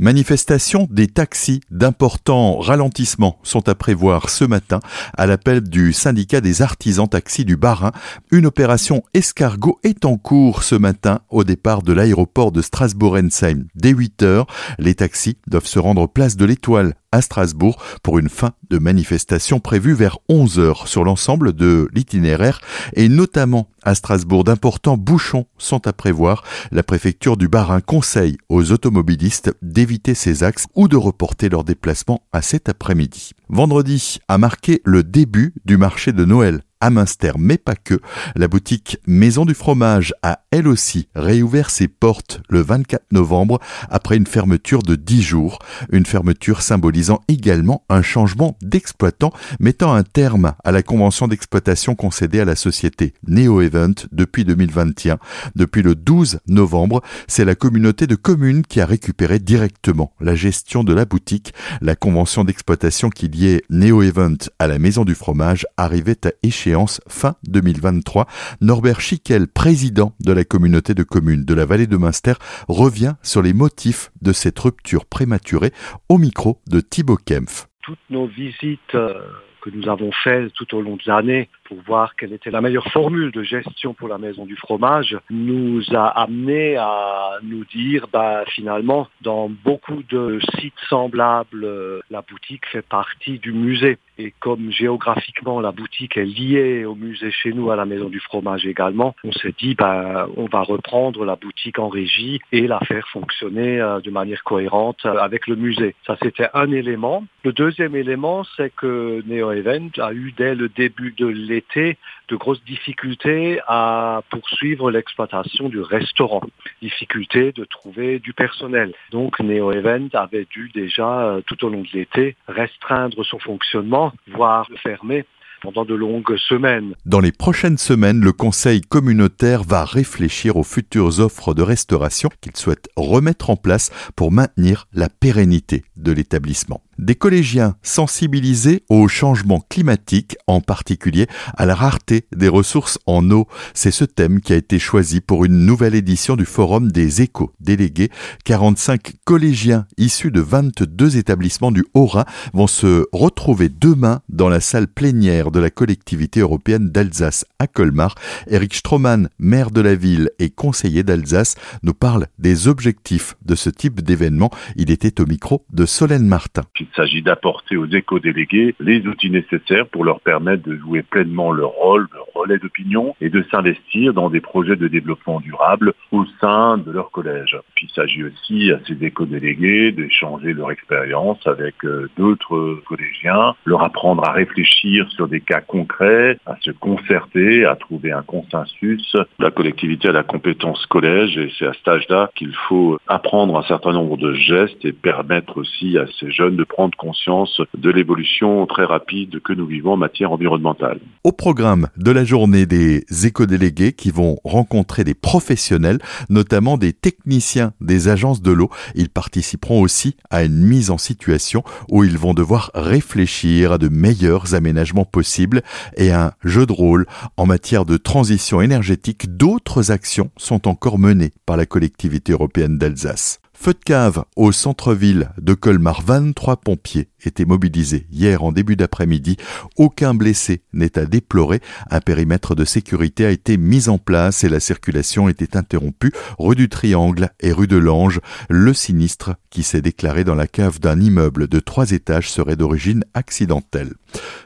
Manifestation des taxis d'importants ralentissements sont à prévoir ce matin à l'appel du syndicat des artisans taxis du Bas-Rhin. Une opération escargot est en cours ce matin au départ de l'aéroport de Strasbourg-Ensheim. Dès 8 heures, les taxis doivent se rendre place de l'Étoile à Strasbourg pour une fin de manifestation prévue vers 11 heures sur l'ensemble de l'itinéraire et notamment à Strasbourg d'importants bouchons sont à prévoir. La préfecture du Bas-Rhin conseille aux automobilistes éviter ces axes ou de reporter leur déplacement à cet après-midi. Vendredi a marqué le début du marché de Noël à Münster, mais pas que. La boutique Maison du Fromage a elle aussi réouvert ses portes le 24 novembre après une fermeture de 10 jours. Une fermeture symbolisant également un changement d'exploitant mettant un terme à la convention d'exploitation concédée à la société Neo Event depuis 2021. Depuis le 12 novembre, c'est la communauté de communes qui a récupéré directement la gestion de la boutique. La convention d'exploitation qui liait Neo Event à la Maison du Fromage arrivait à échéance fin 2023. Norbert Schickel, président de la communauté de communes de la vallée de Münster, revient sur les motifs de cette rupture prématurée au micro de Thibaut Kempf. Toutes nos visites euh, que nous avons faites tout au long de l'année pour voir quelle était la meilleure formule de gestion pour la maison du fromage, nous a amené à nous dire, bah, finalement, dans beaucoup de sites semblables, euh, la boutique fait partie du musée. Et comme géographiquement la boutique est liée au musée chez nous, à la maison du fromage également, on s'est dit, bah, on va reprendre la boutique en régie et la faire fonctionner euh, de manière cohérente avec le musée. Ça, c'était un élément. Le deuxième élément, c'est que Neo Event a eu dès le début de l'été de grosses difficultés à poursuivre l'exploitation du restaurant. Difficulté de trouver du personnel. Donc Neo Event avait dû déjà, euh, tout au long de l'été, restreindre son fonctionnement, voire le fermer pendant de longues semaines. Dans les prochaines semaines, le Conseil communautaire va réfléchir aux futures offres de restauration qu'il souhaite remettre en place pour maintenir la pérennité de l'établissement des collégiens sensibilisés au changement climatique, en particulier à la rareté des ressources en eau. C'est ce thème qui a été choisi pour une nouvelle édition du Forum des éco-délégués. 45 collégiens issus de 22 établissements du Haut-Rhin vont se retrouver demain dans la salle plénière de la collectivité européenne d'Alsace à Colmar. Eric Stroman, maire de la ville et conseiller d'Alsace, nous parle des objectifs de ce type d'événement. Il était au micro de Solène Martin. Il s'agit d'apporter aux éco-délégués les outils nécessaires pour leur permettre de jouer pleinement leur rôle, leur relais d'opinion et de s'investir dans des projets de développement durable au sein de leur collège. Puis il s'agit aussi à ces éco-délégués d'échanger leur expérience avec euh, d'autres collégiens, leur apprendre à réfléchir sur des cas concrets, à se concerter, à trouver un consensus. La collectivité a la compétence collège et c'est à cet âge-là qu'il faut apprendre un certain nombre de gestes et permettre aussi à ces jeunes de prendre conscience de l'évolution très rapide que nous vivons en matière environnementale. Au programme de la journée des éco-délégués qui vont rencontrer des professionnels, notamment des techniciens des agences de l'eau, ils participeront aussi à une mise en situation où ils vont devoir réfléchir à de meilleurs aménagements possibles et un jeu de rôle en matière de transition énergétique. D'autres actions sont encore menées par la collectivité européenne d'Alsace. Feu de cave au centre-ville de Colmar. 23 pompiers étaient mobilisés hier en début d'après-midi. Aucun blessé n'est à déplorer. Un périmètre de sécurité a été mis en place et la circulation était interrompue rue du Triangle et rue de l'Ange. Le sinistre qui s'est déclaré dans la cave d'un immeuble de trois étages serait d'origine accidentelle.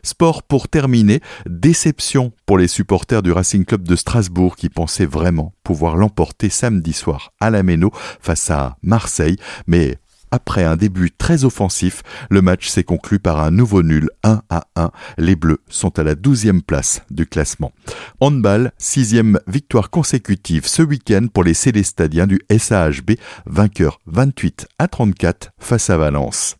Sport pour terminer, déception pour les supporters du Racing Club de Strasbourg qui pensaient vraiment pouvoir l'emporter samedi soir à la Méno face à Marseille, mais après un début très offensif, le match s'est conclu par un nouveau nul 1 à 1. Les Bleus sont à la 12e place du classement. Handball, sixième victoire consécutive ce week-end pour les Célestadiens du SAHB, vainqueur 28 à 34 face à Valence.